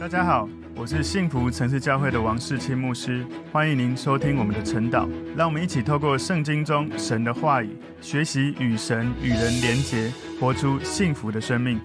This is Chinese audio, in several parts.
大家好，我是幸福城市教会的王世清牧师，欢迎您收听我们的晨祷。让我们一起透过圣经中神的话语，学习与神与人连结，活出幸福的生命。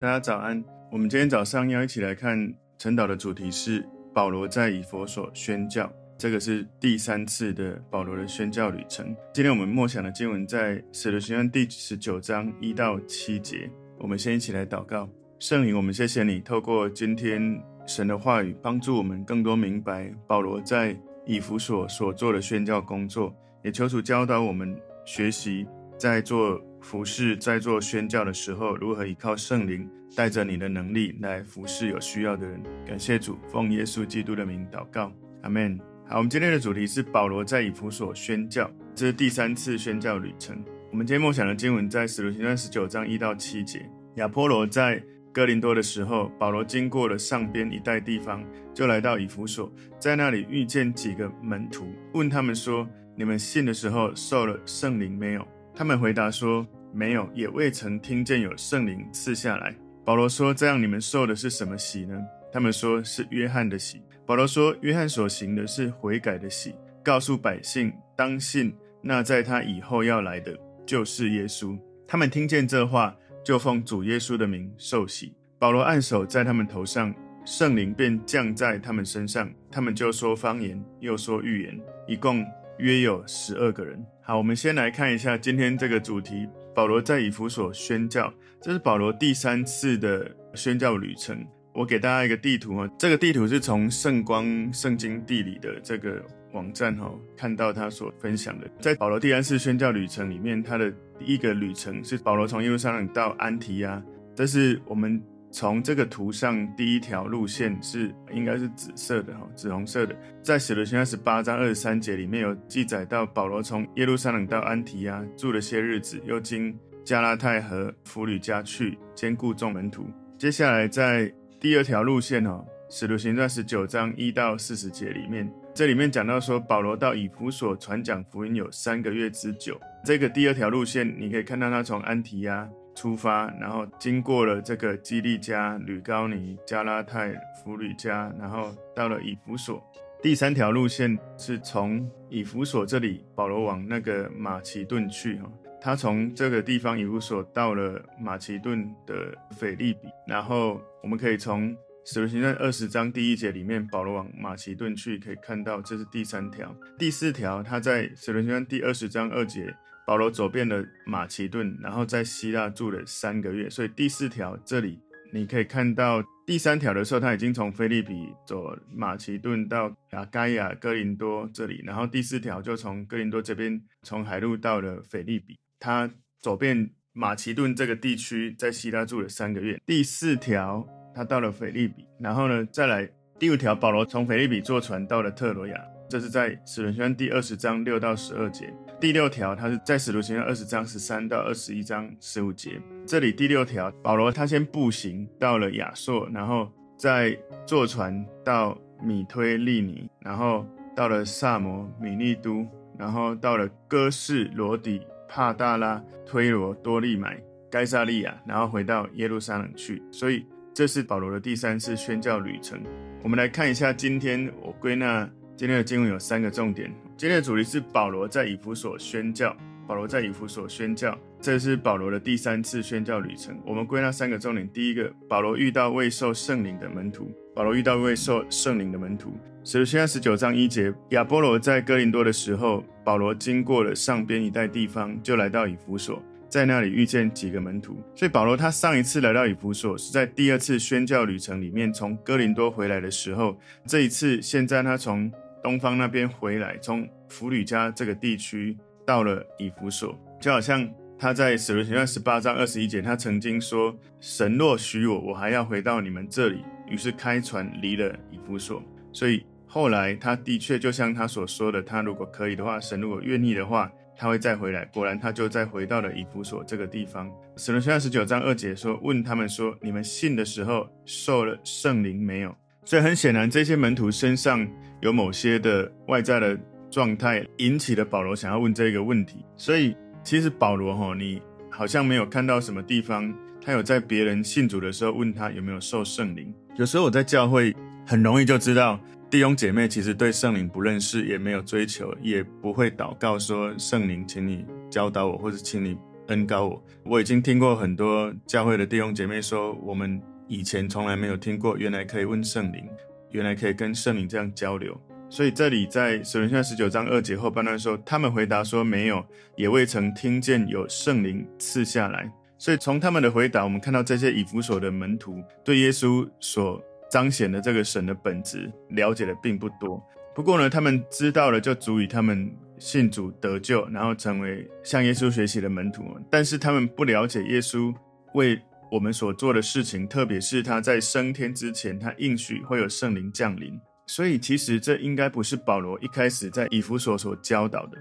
大家早安，我们今天早上要一起来看晨祷的主题是保罗在以弗所宣教，这个是第三次的保罗的宣教旅程。今天我们默想的经文在使徒行传第十九章一到七节。我们先一起来祷告。圣灵，我们谢谢你，透过今天神的话语，帮助我们更多明白保罗在以弗所所做的宣教工作，也求主教导我们学习，在做服事、在做宣教的时候，如何依靠圣灵，带着你的能力来服事有需要的人。感谢主，奉耶稣基督的名祷告，阿门。好，我们今天的主题是保罗在以弗所宣教，这是第三次宣教旅程。我们今天默想的经文在使徒行传十九章一到七节，亚波罗在哥林多的时候，保罗经过了上边一带地方，就来到以弗所，在那里遇见几个门徒，问他们说：“你们信的时候受了圣灵没有？”他们回答说：“没有，也未曾听见有圣灵赐下来。”保罗说：“这样你们受的是什么洗呢？”他们说是约翰的洗。保罗说：“约翰所行的是悔改的洗，告诉百姓当信那在他以后要来的，就是耶稣。”他们听见这话。就奉主耶稣的名受洗，保罗按手在他们头上，圣灵便降在他们身上，他们就说方言，又说预言，一共约有十二个人。好，我们先来看一下今天这个主题：保罗在以弗所宣教，这是保罗第三次的宣教旅程。我给大家一个地图哦，这个地图是从圣光圣经地理的这个网站哈看到他所分享的，在保罗第三次宣教旅程里面，他的。第一个旅程是保罗从耶路撒冷到安提亚，这是我们从这个图上第一条路线是应该是紫色的哈，紫红色的，在使徒行传十八章二十三节里面有记载到保罗从耶路撒冷到安提亚住了些日子，又经加拉太和弗吕家去兼顾众门徒。接下来在第二条路线哈，使徒行传十九章一到四十节里面。这里面讲到说，保罗到以弗所传讲福音有三个月之久。这个第二条路线，你可以看到他从安提亚出发，然后经过了这个基利加、吕高尼、加拉太、弗吕加，然后到了以弗所。第三条路线是从以弗所这里，保罗往那个马其顿去哈。他从这个地方以弗所到了马其顿的腓立比，然后我们可以从。使徒行传二十章第一节里面，保罗往马其顿去，可以看到这是第三条。第四条，他在使徒行传第二十章二节，保罗走遍了马其顿，然后在希腊住了三个月。所以第四条这里你可以看到，第三条的时候他已经从腓立比走马其顿到亚该亚哥林多这里，然后第四条就从哥林多这边从海路到了腓立比。他走遍马其顿这个地区，在希腊住了三个月。第四条。他到了腓立比，然后呢，再来第五条，保罗从腓立比坐船到了特罗亚，这是在使徒行第二十章六到十二节。第六条，他是在使徒行二十章十三到二十一章十五节。这里第六条，保罗他先步行到了亚朔，然后再坐船到米推利尼，然后到了萨摩米利都，然后到了哥士罗底、帕大拉、推罗多利买、该萨利亚，然后回到耶路撒冷去。所以。这是保罗的第三次宣教旅程。我们来看一下，今天我归纳今天的经文有三个重点。今天的主题是保罗在以弗所宣教。保罗在以弗所宣教，这是保罗的第三次宣教旅程。我们归纳三个重点：第一个，保罗遇到未受圣灵的门徒；保罗遇到未受圣灵的门徒。使徒行十九章一节，亚波罗在哥林多的时候，保罗经过了上边一带地方，就来到以弗所。在那里遇见几个门徒，所以保罗他上一次来到以弗所是在第二次宣教旅程里面，从哥林多回来的时候。这一次，现在他从东方那边回来，从弗吕加这个地区到了以弗所，就好像他在使徒行传十八章二十一节，他曾经说：“神若许我，我还要回到你们这里。”于是开船离了以弗所。所以后来他的确就像他所说的，他如果可以的话，神如果愿意的话。他会再回来，果然他就再回到了以弗所这个地方。使徒行传十九章二节说：“问他们说，你们信的时候受了圣灵没有？”所以很显然，这些门徒身上有某些的外在的状态，引起了保罗想要问这个问题。所以其实保罗哈，你好像没有看到什么地方，他有在别人信主的时候问他有没有受圣灵。有时候我在教会很容易就知道弟兄姐妹其实对圣灵不认识，也没有追求，也不会祷告说圣灵，请你教导我，或者请你恩膏我。我已经听过很多教会的弟兄姐妹说，我们以前从来没有听过，原来可以问圣灵，原来可以跟圣灵这样交流。所以这里在使徒行传十九章二节后半段说，他们回答说没有，也未曾听见有圣灵赐下来。所以从他们的回答，我们看到这些以弗所的门徒对耶稣所彰显的这个神的本质了解的并不多。不过呢，他们知道了就足以他们信主得救，然后成为向耶稣学习的门徒。但是他们不了解耶稣为我们所做的事情，特别是他在升天之前，他应许会有圣灵降临。所以其实这应该不是保罗一开始在以弗所所教导的。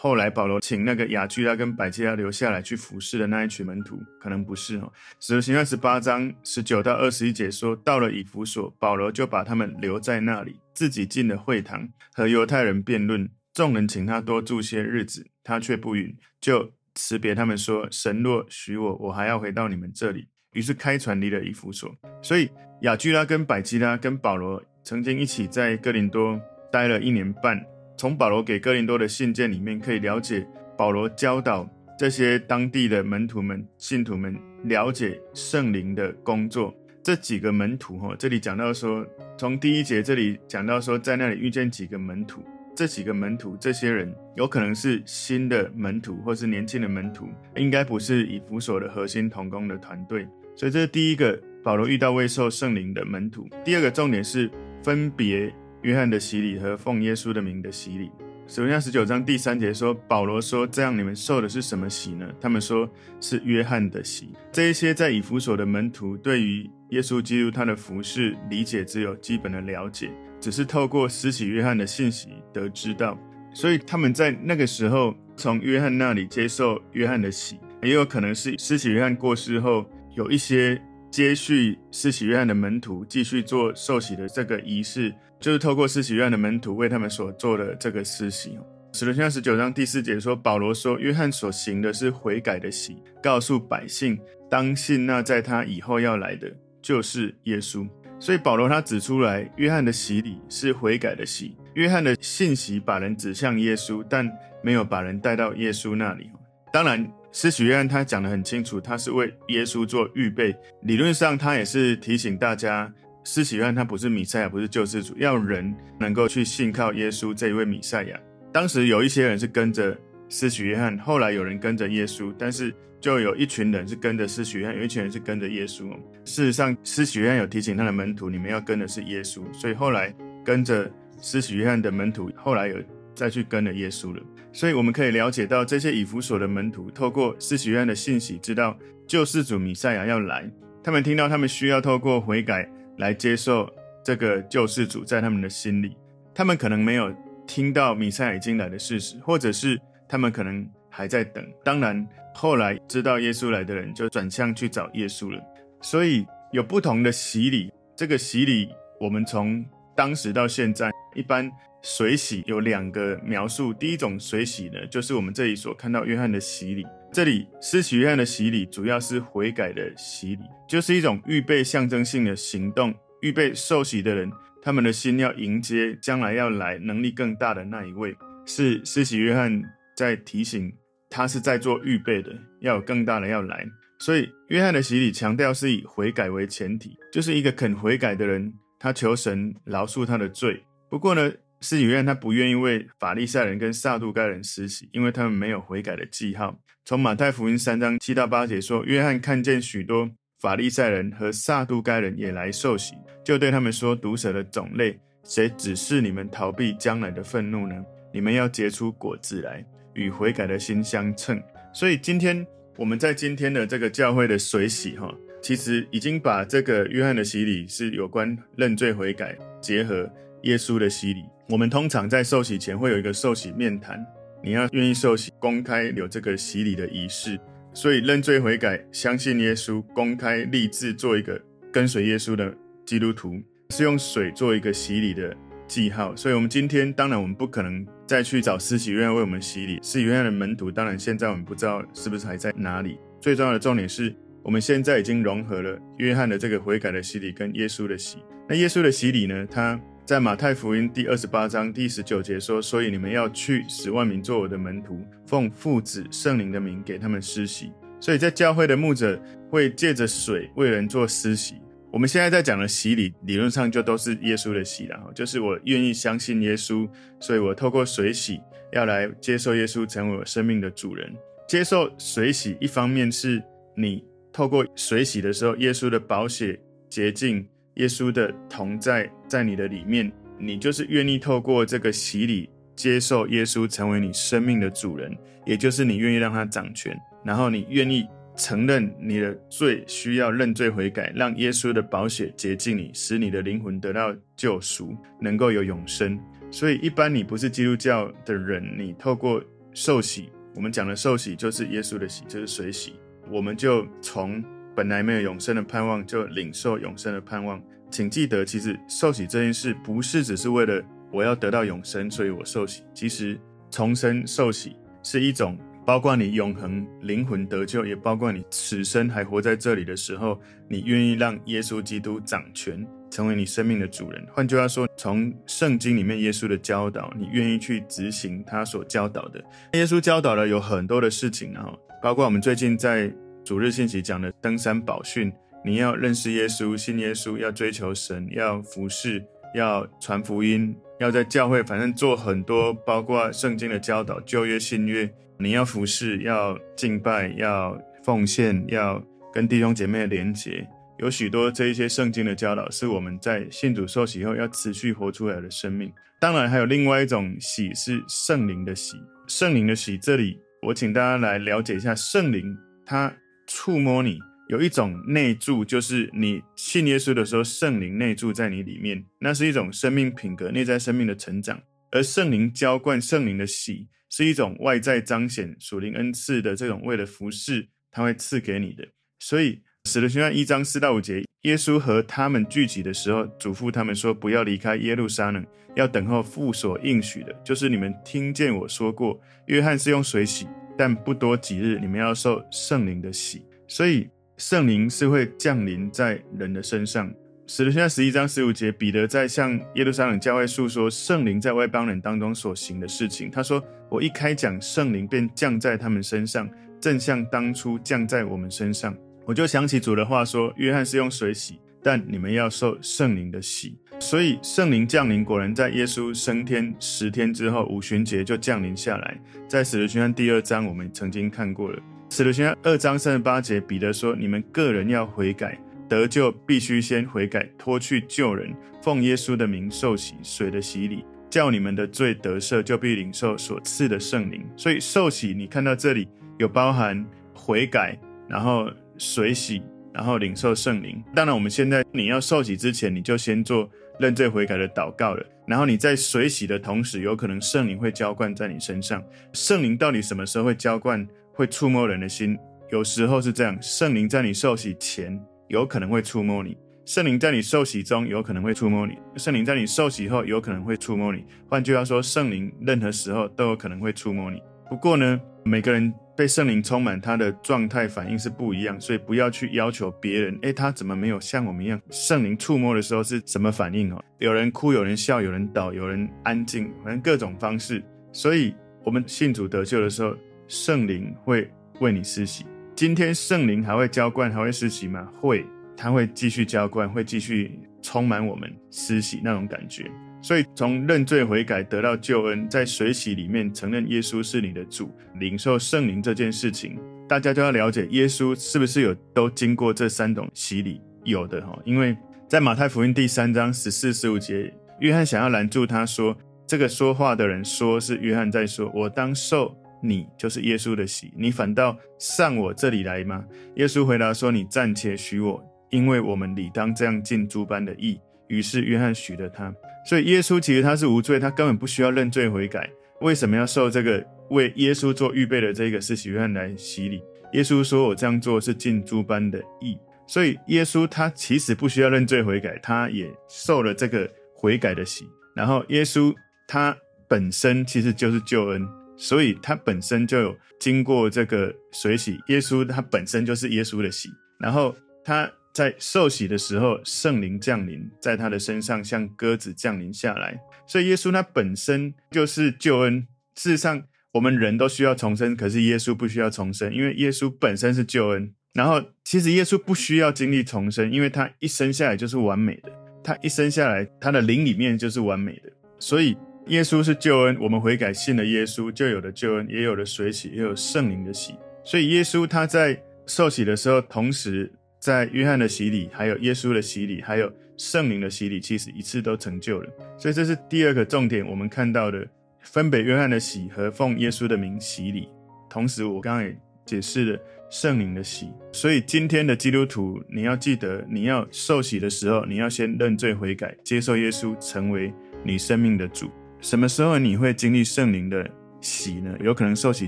后来保罗请那个亚居拉跟百基拉留下来去服侍的那一群门徒，可能不是哦。使徒行传十八章十九到二十一节说，到了以弗所，保罗就把他们留在那里，自己进了会堂，和犹太人辩论。众人请他多住些日子，他却不允，就辞别他们说：神若许我，我还要回到你们这里。于是开船离了以弗所。所以亚居拉跟百基拉跟保罗曾经一起在哥林多待了一年半。从保罗给哥林多的信件里面可以了解，保罗教导这些当地的门徒们、信徒们了解圣灵的工作。这几个门徒哈，这里讲到说，从第一节这里讲到说，在那里遇见几个门徒，这几个门徒，这些人有可能是新的门徒，或是年轻的门徒，应该不是以弗所的核心同工的团队。所以这是第一个，保罗遇到未受圣灵的门徒。第二个重点是分别。约翰的洗礼和奉耶稣的名的洗礼。使徒行十九章第三节说：“保罗说，这样你们受的是什么洗呢？”他们说是约翰的洗。这一些在以弗所的门徒对于耶稣基督他的服事理解只有基本的了解，只是透过施洗约翰的信息得知道。所以他们在那个时候从约翰那里接受约翰的洗，也有可能是施洗约翰过世后有一些。接续施洗约翰的门徒继续做受洗的这个仪式，就是透过施洗约翰的门徒为他们所做的这个施洗。使徒行传十九章第四节说，保罗说，约翰所行的是悔改的洗，告诉百姓当信那在他以后要来的，就是耶稣。所以保罗他指出来，约翰的洗礼是悔改的洗，约翰的信息把人指向耶稣，但没有把人带到耶稣那里。当然。施洗约翰他讲得很清楚，他是为耶稣做预备。理论上，他也是提醒大家，施洗约翰他不是弥赛亚，不是救世主，要人能够去信靠耶稣这一位弥赛亚。当时有一些人是跟着施洗约翰，后来有人跟着耶稣，但是就有一群人是跟着施洗约翰，有一群人是跟着耶稣。事实上，施洗约翰有提醒他的门徒，你们要跟的是耶稣，所以后来跟着施洗约翰的门徒，后来有再去跟了耶稣了。所以我们可以了解到，这些以弗所的门徒透过施洗约翰的信息，知道救世主弥赛亚要来。他们听到他们需要透过悔改来接受这个救世主，在他们的心里，他们可能没有听到弥赛亚已经来的事实，或者是他们可能还在等。当然，后来知道耶稣来的人就转向去找耶稣了。所以有不同的洗礼，这个洗礼我们从当时到现在一般。水洗有两个描述，第一种水洗呢，就是我们这里所看到约翰的洗礼。这里施洗约翰的洗礼主要是悔改的洗礼，就是一种预备象征性的行动，预备受洗的人，他们的心要迎接将来要来能力更大的那一位。是施洗约翰在提醒他是在做预备的，要有更大的要来。所以约翰的洗礼强调是以悔改为前提，就是一个肯悔改的人，他求神饶恕他的罪。不过呢，施洗约翰他不愿意为法利赛人跟撒都该人施洗，因为他们没有悔改的记号。从马太福音三章七到八节说，约翰看见许多法利赛人和撒都该人也来受洗，就对他们说：毒蛇的种类，谁指示你们逃避将来的愤怒呢？你们要结出果子来，与悔改的心相称。所以今天我们在今天的这个教会的水洗哈，其实已经把这个约翰的洗礼是有关认罪悔改结合耶稣的洗礼。我们通常在受洗前会有一个受洗面谈，你要愿意受洗，公开有这个洗礼的仪式。所以认罪悔改，相信耶稣，公开立志做一个跟随耶稣的基督徒，是用水做一个洗礼的记号。所以，我们今天当然我们不可能再去找施洗约翰为我们洗礼，施洗约翰的门徒当然现在我们不知道是不是还在哪里。最重要的重点是。我们现在已经融合了约翰的这个悔改的洗礼跟耶稣的洗。那耶稣的洗礼呢？他在马太福音第二十八章第十九节说：“所以你们要去，十万民做我的门徒，奉父子圣灵的名给他们施洗。”所以在教会的牧者会借着水为人做施洗。我们现在在讲的洗礼，理论上就都是耶稣的洗了，就是我愿意相信耶稣，所以我透过水洗要来接受耶稣成为我生命的主人。接受水洗，一方面是你透过水洗的时候，耶稣的宝血洁净。耶稣的同在在你的里面，你就是愿意透过这个洗礼接受耶稣成为你生命的主人，也就是你愿意让他掌权，然后你愿意承认你的罪，需要认罪悔改，让耶稣的宝血洁净你，使你的灵魂得到救赎，能够有永生。所以，一般你不是基督教的人，你透过受洗，我们讲的受洗就是耶稣的洗，就是水洗，我们就从。本来没有永生的盼望，就领受永生的盼望。请记得，其实受洗这件事不是只是为了我要得到永生，所以我受洗。其实重生受洗是一种包括你永恒灵魂得救，也包括你此生还活在这里的时候，你愿意让耶稣基督掌权，成为你生命的主人。换句话说，从圣经里面耶稣的教导，你愿意去执行他所教导的。耶稣教导了有很多的事情啊，包括我们最近在。主日信息讲的登山宝训，你要认识耶稣，信耶稣，要追求神，要服侍，要传福音，要在教会，反正做很多，包括圣经的教导，旧约、新约，你要服侍，要敬拜，要奉献，要跟弟兄姐妹的连结，有许多这一些圣经的教导，是我们在信主受洗后要持续活出来的生命。当然，还有另外一种喜是圣灵的喜，圣灵的喜，这里我请大家来了解一下圣灵，它。触摸你有一种内住，就是你信耶稣的时候，圣灵内住在你里面，那是一种生命品格、内在生命的成长。而圣灵浇灌、圣灵的洗，是一种外在彰显属灵恩赐的这种为了服侍，他会赐给你的。所以使徒行传一章四到五节，耶稣和他们聚集的时候，嘱咐他们说：不要离开耶路撒冷，要等候父所应许的，就是你们听见我说过，约翰是用水洗。但不多几日，你们要受圣灵的洗，所以圣灵是会降临在人的身上。使徒行传十一章十五节，彼得在向耶路撒冷教会述说圣灵在外邦人当中所行的事情。他说：“我一开讲，圣灵便降在他们身上，正像当初降在我们身上。”我就想起主的话说：“约翰是用水洗，但你们要受圣灵的洗。”所以圣灵降临，果然在耶稣升天十天之后，五旬节就降临下来。在使徒行传第二章，我们曾经看过了。使徒行传二章三十八节，彼得说：“你们个人要悔改，得救必须先悔改，脱去旧人，奉耶稣的名受洗，水的洗礼，叫你们的罪得赦，就必领受所赐的圣灵。”所以受洗，你看到这里有包含悔改，然后水洗，然后领受圣灵。当然，我们现在你要受洗之前，你就先做。认罪悔改的祷告了，然后你在水洗的同时，有可能圣灵会浇灌在你身上。圣灵到底什么时候会浇灌，会触摸人的心？有时候是这样，圣灵在你受洗前有可能会触摸你，圣灵在你受洗中有可能会触摸你，圣灵在你受洗后有可能会触摸你。换句话说，圣灵任何时候都有可能会触摸你。不过呢，每个人。被圣灵充满，他的状态反应是不一样，所以不要去要求别人。诶，他怎么没有像我们一样？圣灵触摸的时候是什么反应哦？有人哭，有人笑，有人倒，有人安静，反正各种方式。所以，我们信主得救的时候，圣灵会为你施洗。今天圣灵还会浇灌，还会施洗吗？会，他会继续浇灌，会继续充满我们施洗那种感觉。所以，从认罪悔改得到救恩，在水洗里面承认耶稣是你的主，领受圣灵这件事情，大家就要了解耶稣是不是有都经过这三种洗礼？有的哈，因为在马太福音第三章十四、十五节，约翰想要拦住他说：“这个说话的人说是约翰在说，我当受你就是耶稣的洗，你反倒上我这里来吗？”耶稣回答说：“你暂且许我，因为我们理当这样尽诸般的义。”于是约翰许了他。所以耶稣其实他是无罪，他根本不需要认罪悔改。为什么要受这个为耶稣做预备的这个施洗约翰来洗礼？耶稣说：“我这样做是尽诸般的义。”所以耶稣他其实不需要认罪悔改，他也受了这个悔改的洗。然后耶稣他本身其实就是救恩，所以他本身就有经过这个水洗。耶稣他本身就是耶稣的洗。然后他在受洗的时候，圣灵降临在他的身上，像鸽子降临下来。所以耶稣他本身就是救恩。事实上，我们人都需要重生，可是耶稣不需要重生，因为耶稣本身是救恩。然后，其实耶稣不需要经历重生，因为他一生下来就是完美的。他一生下来，他的灵里面就是完美的。所以，耶稣是救恩。我们悔改信了耶稣，就有了救恩，也有了水洗，也有圣灵的洗。所以，耶稣他在受洗的时候，同时在约翰的洗礼，还有耶稣的洗礼，还有圣灵的洗礼，其实一次都成就了。所以，这是第二个重点，我们看到的，分别约翰的洗和奉耶稣的名洗礼。同时，我刚刚也解释了。圣灵的洗，所以今天的基督徒，你要记得，你要受洗的时候，你要先认罪悔改，接受耶稣成为你生命的主。什么时候你会经历圣灵的洗呢？有可能受洗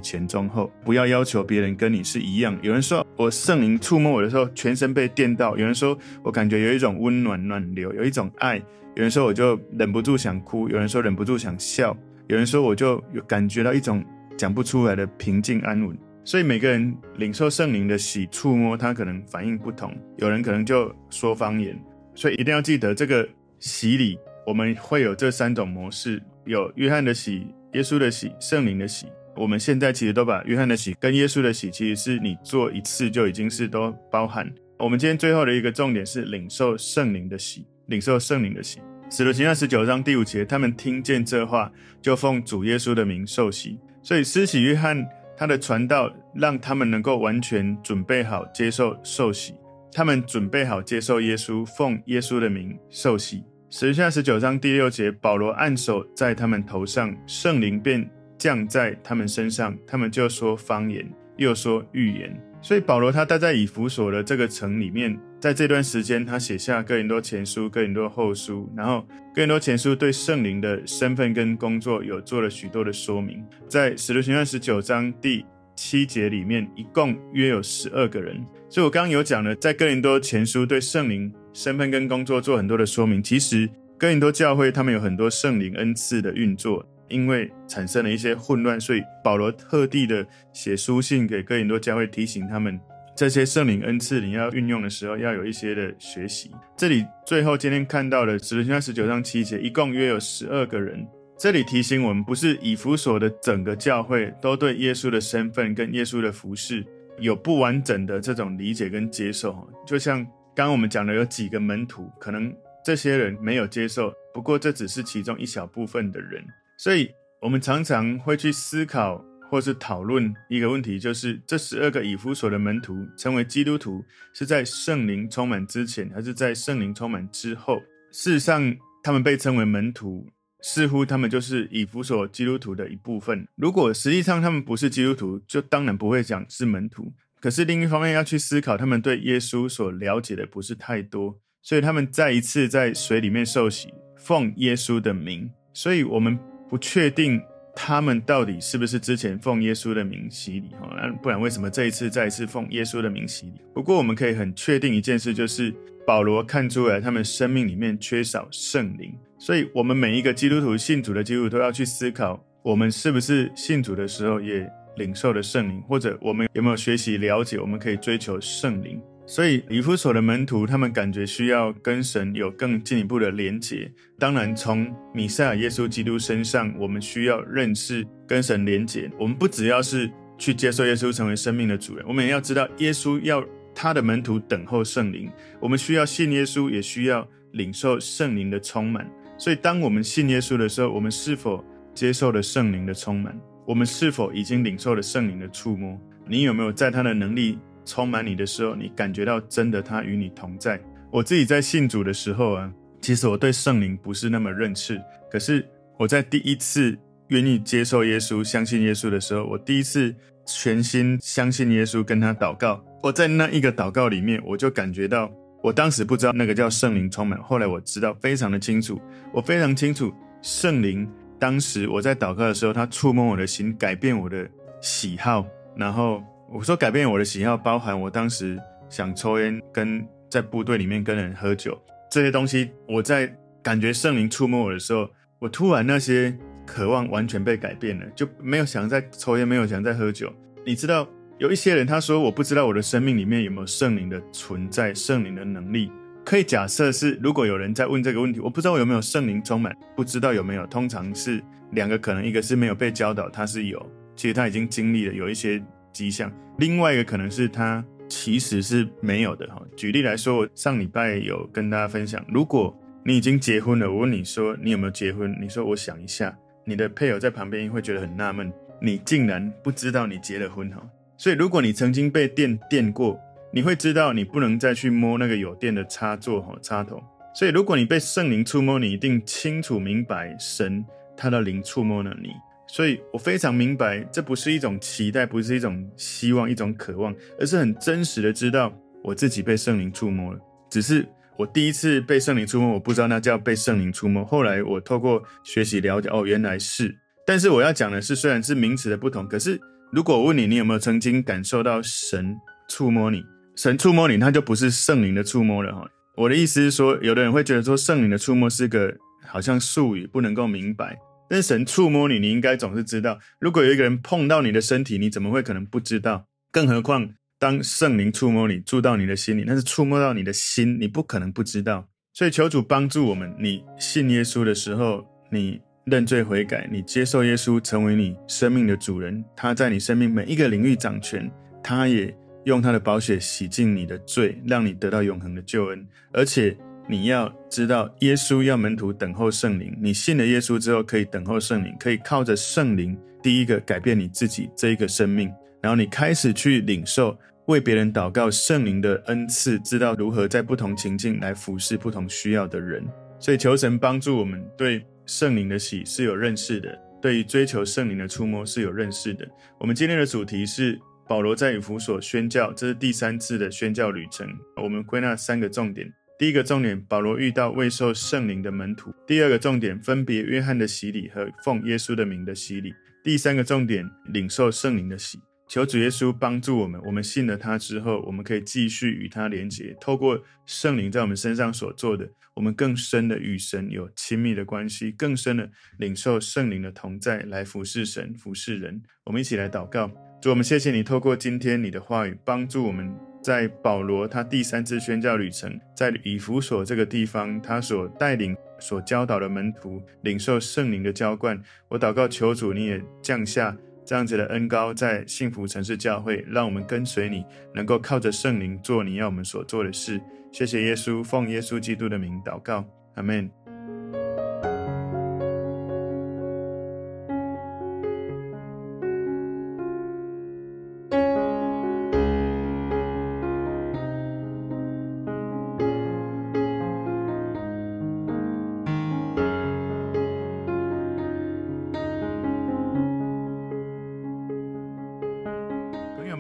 前、中、后。不要要求别人跟你是一样。有人说我圣灵触摸我的时候，全身被电到；有人说我感觉有一种温暖暖流，有一种爱；有人说我就忍不住想哭；有人说忍不住想笑；有人说我就有感觉到一种讲不出来的平静安稳。所以每个人领受圣灵的洗触摸，他可能反应不同。有人可能就说方言，所以一定要记得这个洗礼，我们会有这三种模式：有约翰的洗、耶稣的喜、圣灵的喜。我们现在其实都把约翰的喜跟耶稣的喜，其实是你做一次就已经是都包含。我们今天最后的一个重点是领受圣灵的喜，领受圣灵的喜。使徒行传十九章第五节，他们听见这话，就奉主耶稣的名受洗。所以施洗约翰。他的传道让他们能够完全准备好接受受洗，他们准备好接受耶稣，奉耶稣的名受洗。使徒行传十九章第六节，保罗按手在他们头上，圣灵便降在他们身上，他们就说方言，又说预言。所以保罗他待在以弗所的这个城里面。在这段时间，他写下哥林多前书、哥林多后书，然后哥林多前书对圣灵的身份跟工作有做了许多的说明。在使徒行传十九章第七节里面，一共约有十二个人。所以我刚刚有讲了，在哥林多前书对圣灵身份跟工作做很多的说明。其实哥林多教会他们有很多圣灵恩赐的运作，因为产生了一些混乱，所以保罗特地的写书信给哥林多教会，提醒他们。这些圣灵恩赐，你要运用的时候，要有一些的学习。这里最后今天看到的，使徒行传十九章七节，一共约有十二个人。这里提醒我们，不是以弗所的整个教会都对耶稣的身份跟耶稣的服饰有不完整的这种理解跟接受。就像刚刚我们讲的，有几个门徒，可能这些人没有接受，不过这只是其中一小部分的人。所以我们常常会去思考。或是讨论一个问题，就是这十二个以弗所的门徒成为基督徒，是在圣灵充满之前，还是在圣灵充满之后？事实上，他们被称为门徒，似乎他们就是以弗所基督徒的一部分。如果实际上他们不是基督徒，就当然不会讲是门徒。可是另一方面要去思考，他们对耶稣所了解的不是太多，所以他们再一次在水里面受洗，奉耶稣的名。所以我们不确定。他们到底是不是之前奉耶稣的名洗礼？哈，不然为什么这一次再一次奉耶稣的名洗礼？不过我们可以很确定一件事，就是保罗看出来他们生命里面缺少圣灵，所以我们每一个基督徒信主的基督徒都要去思考，我们是不是信主的时候也领受的圣灵，或者我们有没有学习了解，我们可以追求圣灵。所以，以弗所的门徒，他们感觉需要跟神有更进一步的连结。当然，从米赛亚耶稣基督身上，我们需要认识跟神连结。我们不只要是去接受耶稣成为生命的主人，我们也要知道耶稣要他的门徒等候圣灵。我们需要信耶稣，也需要领受圣灵的充满。所以，当我们信耶稣的时候，我们是否接受了圣灵的充满？我们是否已经领受了圣灵的触摸？你有没有在他的能力充满你的时候，你感觉到真的他与你同在。我自己在信主的时候啊，其实我对圣灵不是那么认识。可是我在第一次愿意接受耶稣、相信耶稣的时候，我第一次全心相信耶稣，跟他祷告。我在那一个祷告里面，我就感觉到，我当时不知道那个叫圣灵充满，后来我知道非常的清楚。我非常清楚圣灵当时我在祷告的时候，他触摸我的心，改变我的喜好，然后。我说改变我的喜好，包含我当时想抽烟，跟在部队里面跟人喝酒这些东西。我在感觉圣灵触摸我的时候，我突然那些渴望完全被改变了，就没有想再抽烟，没有想再喝酒。你知道，有一些人他说，我不知道我的生命里面有没有圣灵的存在，圣灵的能力。可以假设是，如果有人在问这个问题，我不知道我有没有圣灵充满，不知道有没有，通常是两个可能，一个是没有被教导，他是有，其实他已经经历了有一些迹象；另外一个可能是他其实是没有的哈。举例来说，我上礼拜有跟大家分享，如果你已经结婚了，我问你说你有没有结婚，你说我想一下，你的配偶在旁边会觉得很纳闷，你竟然不知道你结了婚哈。所以如果你曾经被电电过，你会知道，你不能再去摸那个有电的插座和插头。所以，如果你被圣灵触摸，你一定清楚明白神他的灵触摸了你。所以我非常明白，这不是一种期待，不是一种希望，一种渴望，而是很真实的知道我自己被圣灵触摸了。只是我第一次被圣灵触摸，我不知道那叫被圣灵触摸。后来我透过学习了解，哦，原来是。但是我要讲的是，虽然是名词的不同，可是如果我问你，你有没有曾经感受到神触摸你？神触摸你，他就不是圣灵的触摸了哈。我的意思是说，有的人会觉得说圣灵的触摸是个好像术语，不能够明白。但神触摸你，你应该总是知道。如果有一个人碰到你的身体，你怎么会可能不知道？更何况当圣灵触摸你，住到你的心里，那是触摸到你的心，你不可能不知道。所以求主帮助我们，你信耶稣的时候，你认罪悔改，你接受耶稣成为你生命的主人，他在你生命每一个领域掌权，他也。用他的宝血洗净你的罪，让你得到永恒的救恩。而且你要知道，耶稣要门徒等候圣灵。你信了耶稣之后，可以等候圣灵，可以靠着圣灵，第一个改变你自己这一个生命。然后你开始去领受为别人祷告圣灵的恩赐，知道如何在不同情境来服侍不同需要的人。所以求神帮助我们，对圣灵的喜是有认识的，对于追求圣灵的触摸是有认识的。我们今天的主题是。保罗在以弗所宣教，这是第三次的宣教旅程。我们归纳三个重点：第一个重点，保罗遇到未受圣灵的门徒；第二个重点，分别约翰的洗礼和奉耶稣的名的洗礼；第三个重点，领受圣灵的洗。求主耶稣帮助我们，我们信了他之后，我们可以继续与他连结，透过圣灵在我们身上所做的，我们更深的与神有亲密的关系，更深的领受圣灵的同在，来服侍神、服侍人。我们一起来祷告。主，我们谢谢你，透过今天你的话语，帮助我们在保罗他第三次宣教旅程，在以弗所这个地方，他所带领、所教导的门徒领受圣灵的浇灌。我祷告求主，你也降下这样子的恩膏在幸福城市教会，让我们跟随你，能够靠着圣灵做你要我们所做的事。谢谢耶稣，奉耶稣基督的名祷告，阿门。